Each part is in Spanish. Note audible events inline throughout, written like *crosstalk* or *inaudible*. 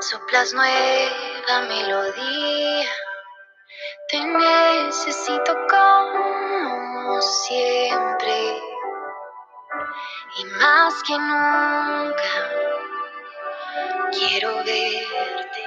Soplas nueva melodía. Te necesito como siempre y más que nunca quiero verte.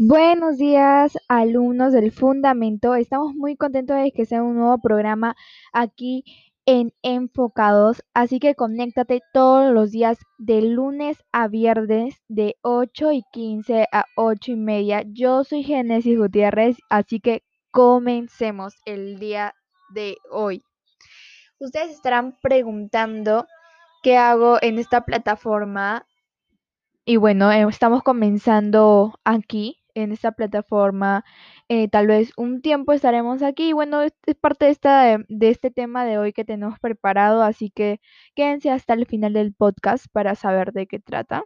Buenos días, alumnos del Fundamento. Estamos muy contentos de que sea un nuevo programa aquí en Enfocados, así que conéctate todos los días de lunes a viernes de 8 y 15 a 8 y media. Yo soy Genesis Gutiérrez, así que comencemos el día de hoy. Ustedes estarán preguntando qué hago en esta plataforma. Y bueno, eh, estamos comenzando aquí en esta plataforma. Eh, tal vez un tiempo estaremos aquí. Bueno, es, parte de, esta, de este tema de hoy que tenemos preparado, así que quédense hasta el final del podcast para saber de qué trata.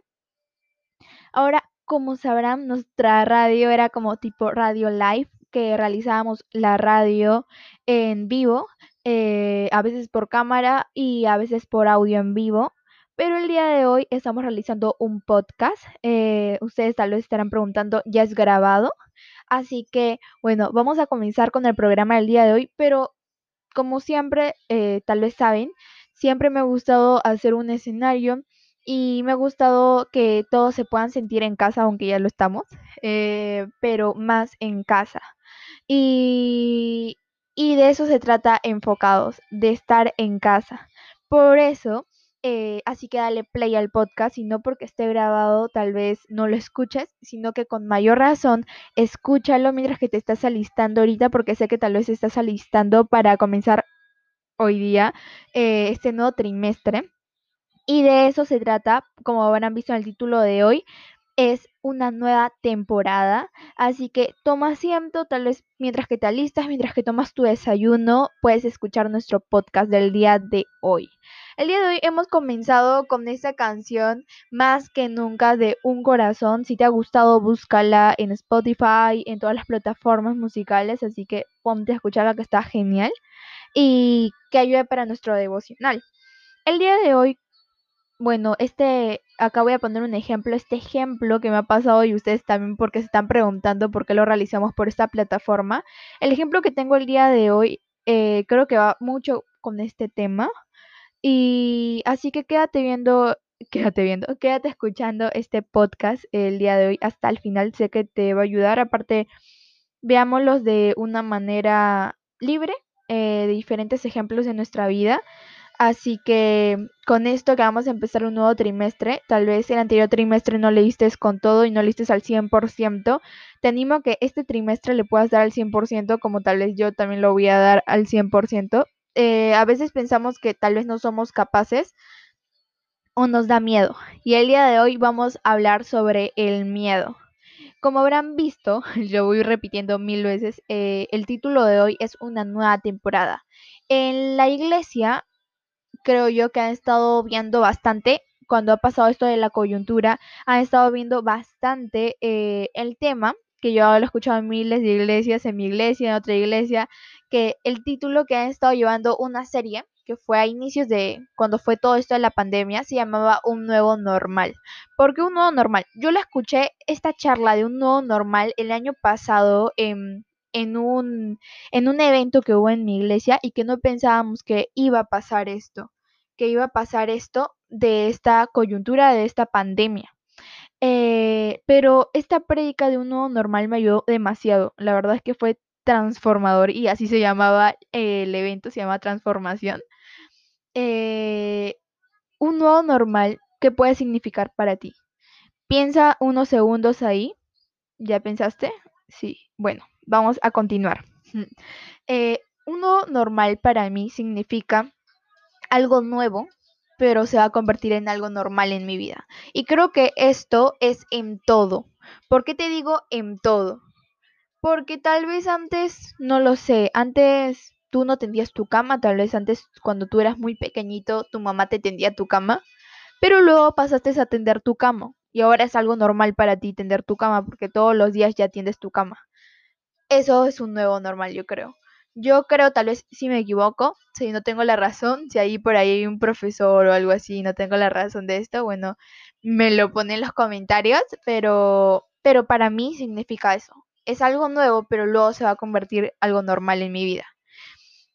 Ahora, como sabrán, nuestra radio era como tipo radio live, que realizábamos la radio en vivo, eh, a veces por cámara y a veces por audio en vivo. Pero el día de hoy estamos realizando un podcast. Eh, ustedes tal vez estarán preguntando, ¿ya es grabado? Así que, bueno, vamos a comenzar con el programa del día de hoy, pero como siempre, eh, tal vez saben, siempre me ha gustado hacer un escenario y me ha gustado que todos se puedan sentir en casa, aunque ya lo estamos, eh, pero más en casa. Y, y de eso se trata enfocados, de estar en casa. Por eso eh, así que dale play al podcast y no porque esté grabado tal vez no lo escuches, sino que con mayor razón escúchalo mientras que te estás alistando ahorita porque sé que tal vez estás alistando para comenzar hoy día eh, este nuevo trimestre. Y de eso se trata, como habrán visto en el título de hoy, es una nueva temporada, así que toma asiento, tal vez mientras que te alistas, mientras que tomas tu desayuno, puedes escuchar nuestro podcast del día de hoy. El día de hoy hemos comenzado con esta canción más que nunca de Un Corazón. Si te ha gustado, búscala en Spotify, en todas las plataformas musicales, así que ponte a escucharla que está genial y que ayude para nuestro devocional. El día de hoy, bueno, este, acá voy a poner un ejemplo, este ejemplo que me ha pasado y ustedes también porque se están preguntando por qué lo realizamos por esta plataforma. El ejemplo que tengo el día de hoy eh, creo que va mucho con este tema. Y así que quédate viendo, *laughs* quédate viendo, quédate escuchando este podcast el día de hoy hasta el final. Sé que te va a ayudar. Aparte, veámoslos de una manera libre, eh, de diferentes ejemplos de nuestra vida. Así que con esto que vamos a empezar un nuevo trimestre, tal vez el anterior trimestre no leíste con todo y no leíste al 100%, te animo a que este trimestre le puedas dar al 100% como tal vez yo también lo voy a dar al 100%. Eh, a veces pensamos que tal vez no somos capaces o nos da miedo. Y el día de hoy vamos a hablar sobre el miedo. Como habrán visto, *laughs* yo voy repitiendo mil veces, eh, el título de hoy es una nueva temporada. En la iglesia, creo yo que han estado viendo bastante, cuando ha pasado esto de la coyuntura, han estado viendo bastante eh, el tema, que yo lo he escuchado en miles de iglesias, en mi iglesia, en otra iglesia, que el título que han estado llevando una serie que fue a inicios de cuando fue todo esto de la pandemia, se llamaba Un Nuevo Normal. ¿Por qué Un Nuevo Normal? Yo la escuché esta charla de Un Nuevo Normal el año pasado en, en, un, en un evento que hubo en mi iglesia y que no pensábamos que iba a pasar esto, que iba a pasar esto de esta coyuntura, de esta pandemia. Eh, pero esta prédica de un nuevo normal me ayudó demasiado. La verdad es que fue transformador y así se llamaba el evento, se llama transformación. Eh, un nuevo normal, ¿qué puede significar para ti? Piensa unos segundos ahí. ¿Ya pensaste? Sí. Bueno, vamos a continuar. Eh, un nuevo normal para mí significa algo nuevo, pero se va a convertir en algo normal en mi vida. Y creo que esto es en todo. ¿Por qué te digo en todo? Porque tal vez antes, no lo sé, antes tú no tendías tu cama, tal vez antes cuando tú eras muy pequeñito tu mamá te tendía tu cama, pero luego pasaste a tender tu cama y ahora es algo normal para ti tender tu cama porque todos los días ya tiendes tu cama. Eso es un nuevo normal, yo creo. Yo creo, tal vez si me equivoco, si no tengo la razón, si ahí por ahí hay un profesor o algo así, no tengo la razón de esto, bueno, me lo pone en los comentarios, pero, pero para mí significa eso. Es algo nuevo, pero luego se va a convertir algo normal en mi vida.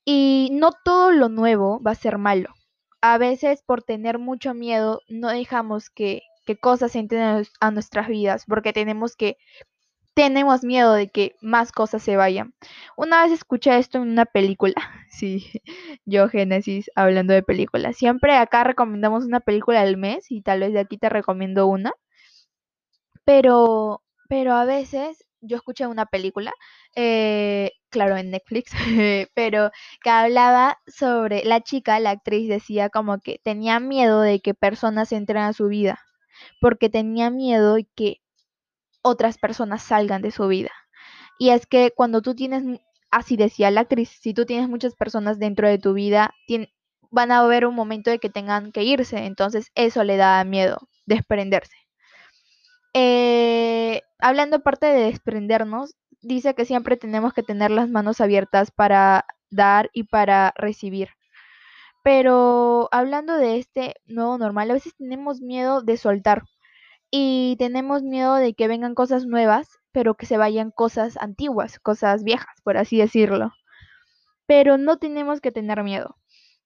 Y no todo lo nuevo va a ser malo. A veces por tener mucho miedo no dejamos que, que cosas entren a nuestras vidas, porque tenemos que tenemos miedo de que más cosas se vayan. Una vez escuché esto en una película, *laughs* sí, yo Génesis hablando de películas. Siempre acá recomendamos una película al mes y tal vez de aquí te recomiendo una. Pero, pero a veces yo escuché una película, eh, claro, en Netflix, *laughs* pero que hablaba sobre la chica, la actriz decía como que tenía miedo de que personas entren a su vida, porque tenía miedo de que otras personas salgan de su vida. Y es que cuando tú tienes, así decía la actriz, si tú tienes muchas personas dentro de tu vida, van a haber un momento de que tengan que irse, entonces eso le da miedo, desprenderse. Eh, hablando aparte de desprendernos, dice que siempre tenemos que tener las manos abiertas para dar y para recibir. Pero hablando de este nuevo normal, a veces tenemos miedo de soltar y tenemos miedo de que vengan cosas nuevas, pero que se vayan cosas antiguas, cosas viejas, por así decirlo. Pero no tenemos que tener miedo.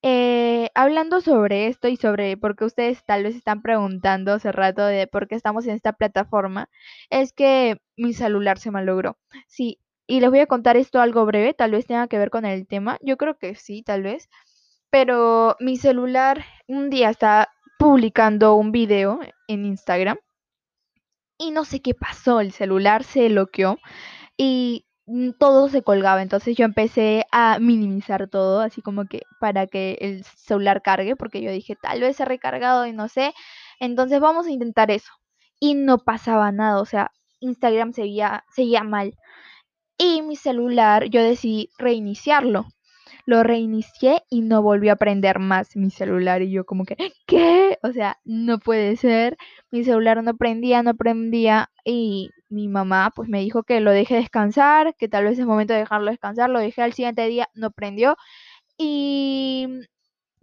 Eh, hablando sobre esto y sobre por qué ustedes tal vez están preguntando hace rato de por qué estamos en esta plataforma, es que mi celular se malogró. Sí, y les voy a contar esto algo breve, tal vez tenga que ver con el tema. Yo creo que sí, tal vez. Pero mi celular un día está publicando un video en Instagram y no sé qué pasó, el celular se bloqueó y mm, todo se colgaba, entonces yo empecé a minimizar todo, así como que para que el celular cargue, porque yo dije, tal vez se ha recargado y no sé, entonces vamos a intentar eso. Y no pasaba nada, o sea, Instagram seguía, seguía mal. Y mi celular, yo decidí reiniciarlo. Lo reinicié y no volvió a prender más mi celular. Y yo como que, ¿qué? O sea, no puede ser. Mi celular no prendía, no prendía. Y mi mamá pues me dijo que lo deje descansar, que tal vez es momento de dejarlo descansar. Lo dejé al siguiente día, no prendió. Y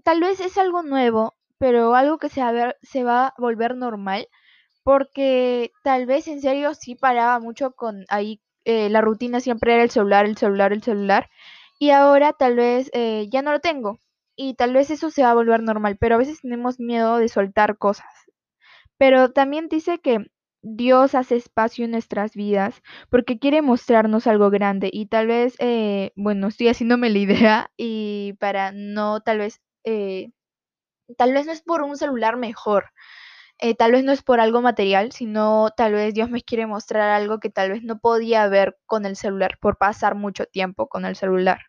tal vez es algo nuevo, pero algo que se va a, volver normal. Porque tal vez en serio sí paraba mucho con ahí. Eh, la rutina siempre era el celular, el celular, el celular y ahora tal vez eh, ya no lo tengo y tal vez eso se va a volver normal, pero a veces tenemos miedo de soltar cosas. Pero también dice que Dios hace espacio en nuestras vidas porque quiere mostrarnos algo grande y tal vez, eh, bueno, estoy haciéndome la idea *laughs* y para no, tal vez, eh, tal vez no es por un celular mejor, eh, tal vez no es por algo material, sino tal vez Dios me quiere mostrar algo que tal vez no podía ver con el celular por pasar mucho tiempo con el celular.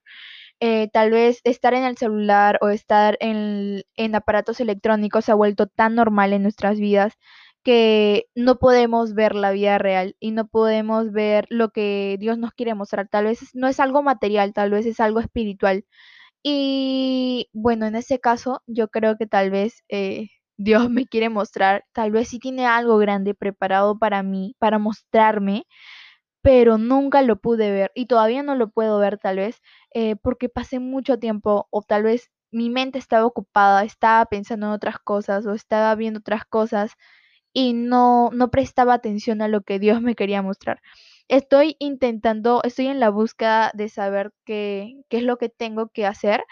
Eh, tal vez estar en el celular o estar en, en aparatos electrónicos se ha vuelto tan normal en nuestras vidas que no podemos ver la vida real y no podemos ver lo que Dios nos quiere mostrar. Tal vez no es algo material, tal vez es algo espiritual. Y bueno, en ese caso yo creo que tal vez eh, Dios me quiere mostrar, tal vez sí tiene algo grande preparado para mí, para mostrarme, pero nunca lo pude ver y todavía no lo puedo ver tal vez eh, porque pasé mucho tiempo o tal vez mi mente estaba ocupada, estaba pensando en otras cosas o estaba viendo otras cosas y no, no prestaba atención a lo que Dios me quería mostrar. Estoy intentando, estoy en la búsqueda de saber qué, qué es lo que tengo que hacer.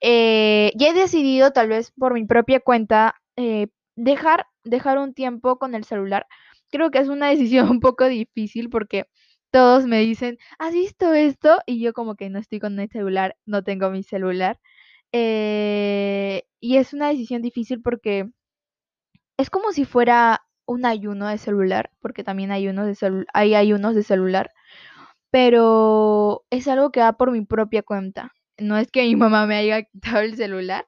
Eh, ya he decidido, tal vez por mi propia cuenta, eh, dejar, dejar un tiempo con el celular. Creo que es una *laughs* decisión un poco difícil porque todos me dicen, ¿has visto esto? Y yo como que no estoy con el celular, no tengo mi celular. Eh, y es una decisión difícil porque es como si fuera un ayuno de celular, porque también hay, unos de hay ayunos de celular, pero es algo que va por mi propia cuenta. No es que mi mamá me haya quitado el celular,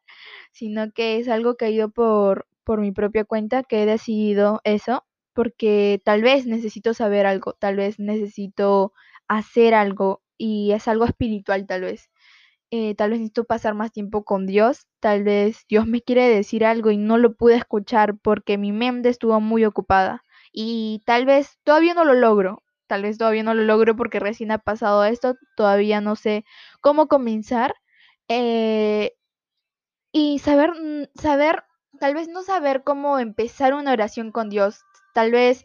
sino que es algo que ha ido por, por mi propia cuenta, que he decidido eso, porque tal vez necesito saber algo, tal vez necesito hacer algo y es algo espiritual tal vez. Eh, tal vez necesito pasar más tiempo con Dios, tal vez Dios me quiere decir algo y no lo pude escuchar porque mi mente estuvo muy ocupada y tal vez todavía no lo logro, tal vez todavía no lo logro porque recién ha pasado esto, todavía no sé cómo comenzar. Eh, y saber, mm, saber, tal vez no saber cómo empezar una oración con Dios, tal vez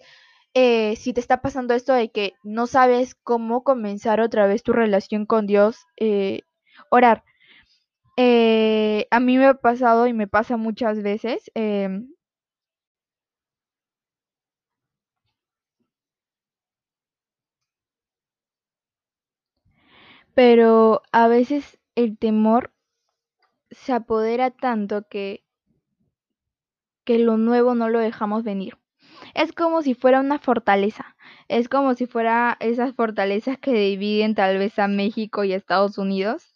eh, si te está pasando esto de que no sabes cómo comenzar otra vez tu relación con Dios, eh, orar. Eh, a mí me ha pasado y me pasa muchas veces. em, pero a veces el temor se apodera tanto que, que lo nuevo no lo dejamos venir. Es como si fuera una fortaleza. Es como si fuera esas fortalezas que dividen tal vez a México y a Estados Unidos,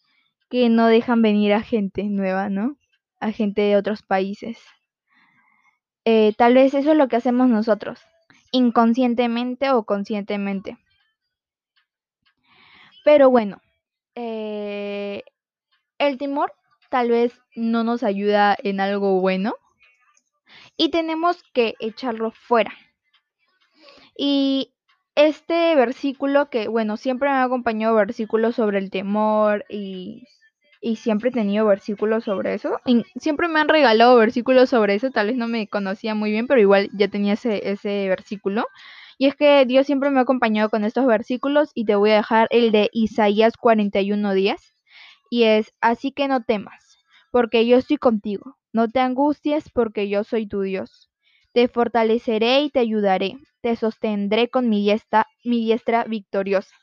que no dejan venir a gente nueva, ¿no? A gente de otros países. Eh, tal vez eso es lo que hacemos nosotros, inconscientemente o conscientemente. Pero bueno, eh, el temor tal vez no nos ayuda en algo bueno y tenemos que echarlo fuera. Y este versículo que, bueno, siempre me ha acompañado versículos sobre el temor y, y siempre he tenido versículos sobre eso. Y siempre me han regalado versículos sobre eso, tal vez no me conocía muy bien, pero igual ya tenía ese, ese versículo. Y es que Dios siempre me ha acompañado con estos versículos y te voy a dejar el de Isaías 41 días. Y es, así que no temas, porque yo estoy contigo. No te angusties, porque yo soy tu Dios. Te fortaleceré y te ayudaré. Te sostendré con mi diestra, mi diestra victoriosa.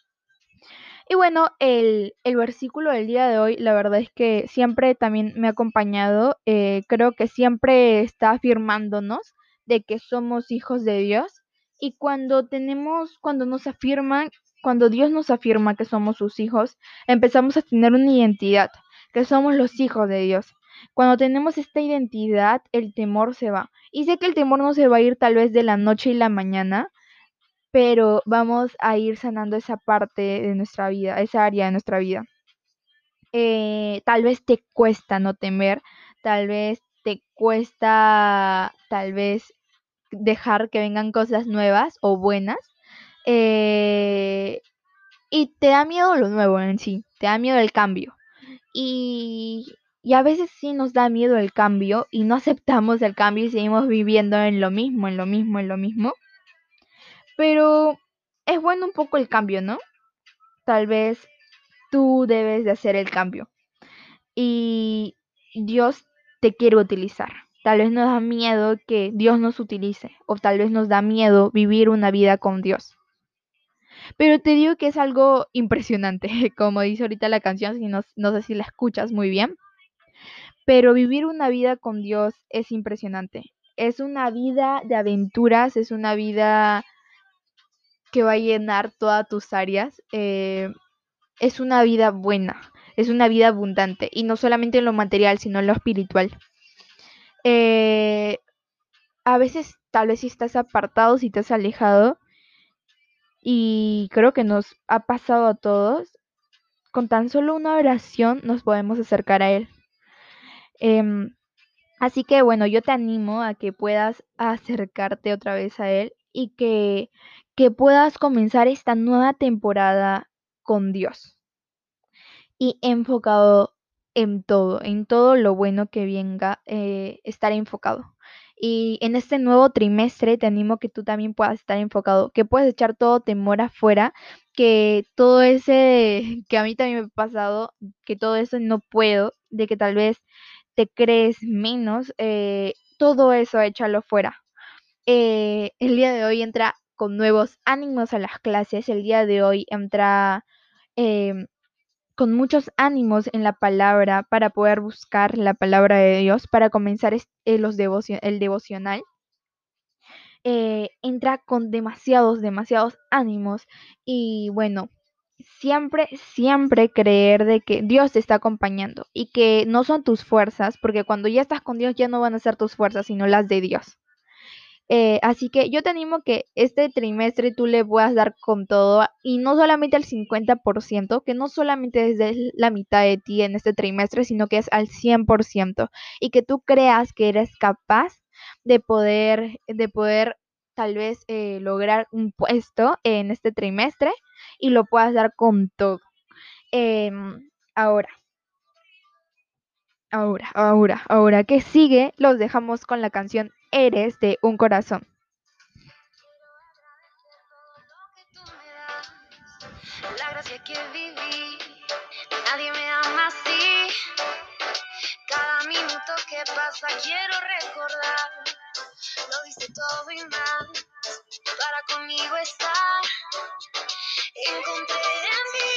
Y bueno, el, versículo del día de hoy, la verdad es que siempre también me ha acompañado. Eh, creo que siempre está afirmándonos de que somos hijos de Dios. Y cuando tenemos, cuando nos afirman, cuando Dios nos afirma que somos sus hijos, empezamos a tener una identidad, que somos los hijos de Dios. Cuando tenemos esta identidad, el temor se va. Y sé que el temor no se va a ir tal vez de la noche y la mañana, pero vamos a ir sanando esa parte de nuestra vida, esa área de nuestra vida. Eh, tal vez te cuesta no temer, tal vez te cuesta, tal vez dejar que vengan cosas nuevas o buenas. Eh, y te da miedo lo nuevo en sí, te da miedo el cambio. Y, y a veces sí nos da miedo el cambio y no aceptamos el cambio y seguimos viviendo en lo mismo, en lo mismo, en lo mismo. Pero es bueno un poco el cambio, ¿no? Tal vez tú debes de hacer el cambio. Y Dios te quiere utilizar. Tal vez nos da miedo que Dios nos utilice o tal vez nos da miedo vivir una vida con Dios. Pero te digo que es algo impresionante, *laughs* como dice ahorita la canción, si no, no sé si la escuchas muy bien. Pero vivir una vida con Dios es impresionante. Es una vida de aventuras, es una vida que va a llenar todas tus áreas. Eh, es una vida buena, es una vida abundante, y no solamente en lo material, sino en lo espiritual. Eh, a veces, tal vez si estás apartado, si te has alejado, y creo que nos ha pasado a todos, con tan solo una oración nos podemos acercar a Él. Eh, así que bueno, yo te animo a que puedas acercarte otra vez a Él y que, que puedas comenzar esta nueva temporada con Dios y enfocado en todo, en todo lo bueno que venga, eh, estar enfocado. Y en este nuevo trimestre te animo que tú también puedas estar enfocado, que puedes echar todo temor afuera, que todo ese que a mí también me ha pasado, que todo eso no puedo, de que tal vez te crees menos, eh, todo eso échalo fuera. Eh, el día de hoy entra con nuevos ánimos a las clases, el día de hoy entra eh, con muchos ánimos en la palabra para poder buscar la palabra de Dios, para comenzar eh, los el devocional. Eh, entra con demasiados, demasiados ánimos y bueno, siempre, siempre creer de que Dios te está acompañando y que no son tus fuerzas, porque cuando ya estás con Dios ya no van a ser tus fuerzas, sino las de Dios. Eh, así que yo te animo que este trimestre tú le puedas dar con todo y no solamente al 50%, que no solamente es la mitad de ti en este trimestre, sino que es al 100% y que tú creas que eres capaz de poder, de poder tal vez eh, lograr un puesto en este trimestre y lo puedas dar con todo. Em, ahora, ahora, ahora, ahora que sigue, los dejamos con la canción Eres de un corazón. La gracia que viví, nadie me ama así. Cada minuto que pasa quiero recordar. Lo hice todo y más para conmigo estar. Encontré en ti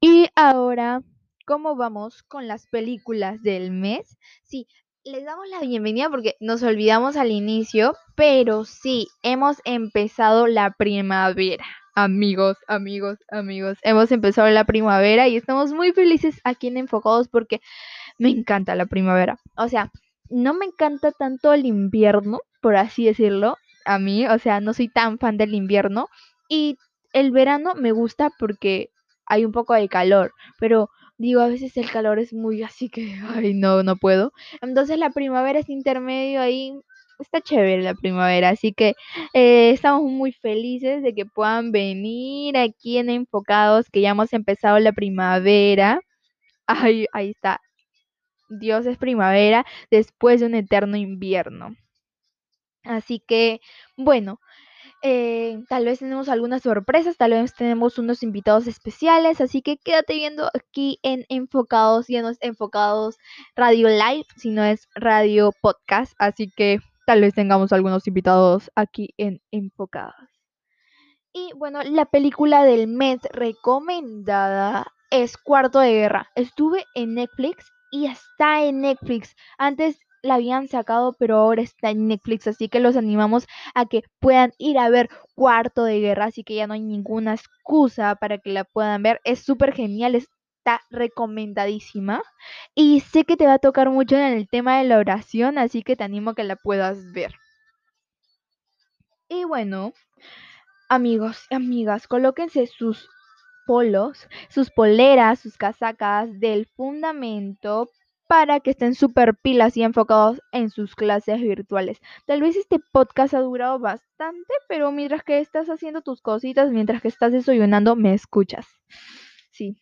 Y ahora, ¿cómo vamos con las películas del mes? Sí, les damos la bienvenida porque nos olvidamos al inicio, pero sí, hemos empezado la primavera. Amigos, amigos, amigos, hemos empezado la primavera y estamos muy felices aquí en Enfocados porque me encanta la primavera. O sea, no me encanta tanto el invierno, por así decirlo, a mí, o sea, no soy tan fan del invierno y el verano me gusta porque hay un poco de calor, pero digo, a veces el calor es muy así que, *laughs* ay, no, no puedo. Entonces la primavera es intermedio ahí, está chévere la primavera, así que eh, estamos muy felices de que puedan venir aquí en Enfocados, que ya hemos empezado la primavera. Ay, ahí está. Dios es primavera después de un eterno invierno. Así que, bueno, eh, tal vez tenemos algunas sorpresas, tal vez tenemos unos invitados especiales, así que quédate viendo aquí en Enfocados, ya no es Enfocados Radio Live, sino es Radio Podcast, así que tal vez tengamos algunos invitados aquí en Enfocados. Y bueno, la película del mes recomendada es Cuarto de Guerra. Estuve en Netflix y está en Netflix. Antes la habían sacado, pero ahora está en Netflix, así que los animamos a que puedan ir a ver Cuarto de Guerra, así que ya no hay ninguna excusa para que la puedan ver. Es súper genial, está recomendadísima. Y sé que te va a tocar mucho en el tema de la oración, así que te animo a que la puedas ver. Y bueno, amigos y amigas, colóquense sus polos, sus poleras, sus casacas del fundamento para que estén súper pilas y enfocados en sus clases virtuales. Tal vez este podcast ha durado bastante, pero mientras que estás haciendo tus cositas, mientras que estás desayunando, me escuchas. Sí,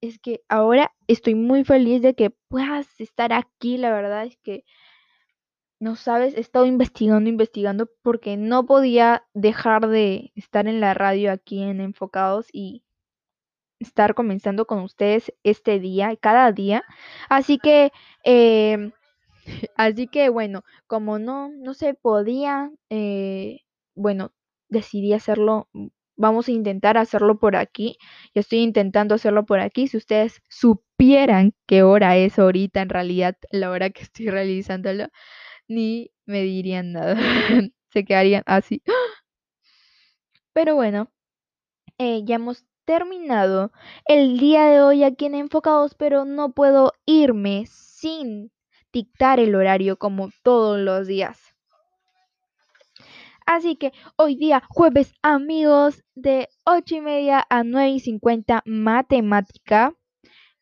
es que ahora estoy muy feliz de que puedas estar aquí. La verdad es que, no sabes, he estado investigando, investigando, porque no podía dejar de estar en la radio aquí en Enfocados y estar comenzando con ustedes este día, cada día. Así que, em, *laughs* así que bueno, como no, no se podía, eh, bueno, decidí hacerlo. Vamos a intentar hacerlo por aquí. Yo estoy intentando hacerlo por aquí. Si ustedes supieran qué hora es ahorita, en realidad, la hora que estoy realizándolo, ni me dirían nada. *laughs* Se quedarían así. *gasps* Pero bueno, eh, ya hemos terminado el día de hoy aquí en Enfocados, pero no puedo irme sin dictar el horario como todos los días. Así que hoy día, jueves, amigos, de 8 y media a 9 y 50, matemática.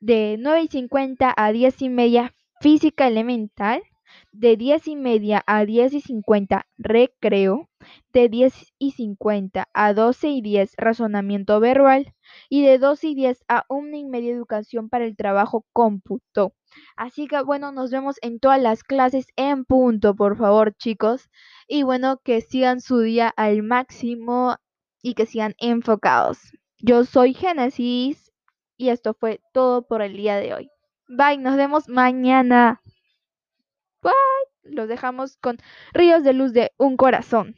De 9 y 50 a 10 y media, física elemental. De 10 y media a 10 y 50, recreo. De 10 y 50 a 12 y 10, razonamiento verbal. Y de 12 y 10 a 1 y media, educación para el trabajo cómputo. Así que bueno, nos vemos en todas las clases en punto, por favor, chicos. Y bueno, que sigan su día al máximo y que sigan enfocados. Yo soy Génesis y esto fue todo por el día de hoy. Bye, nos vemos mañana. Bye. Los dejamos con Ríos de Luz de un Corazón.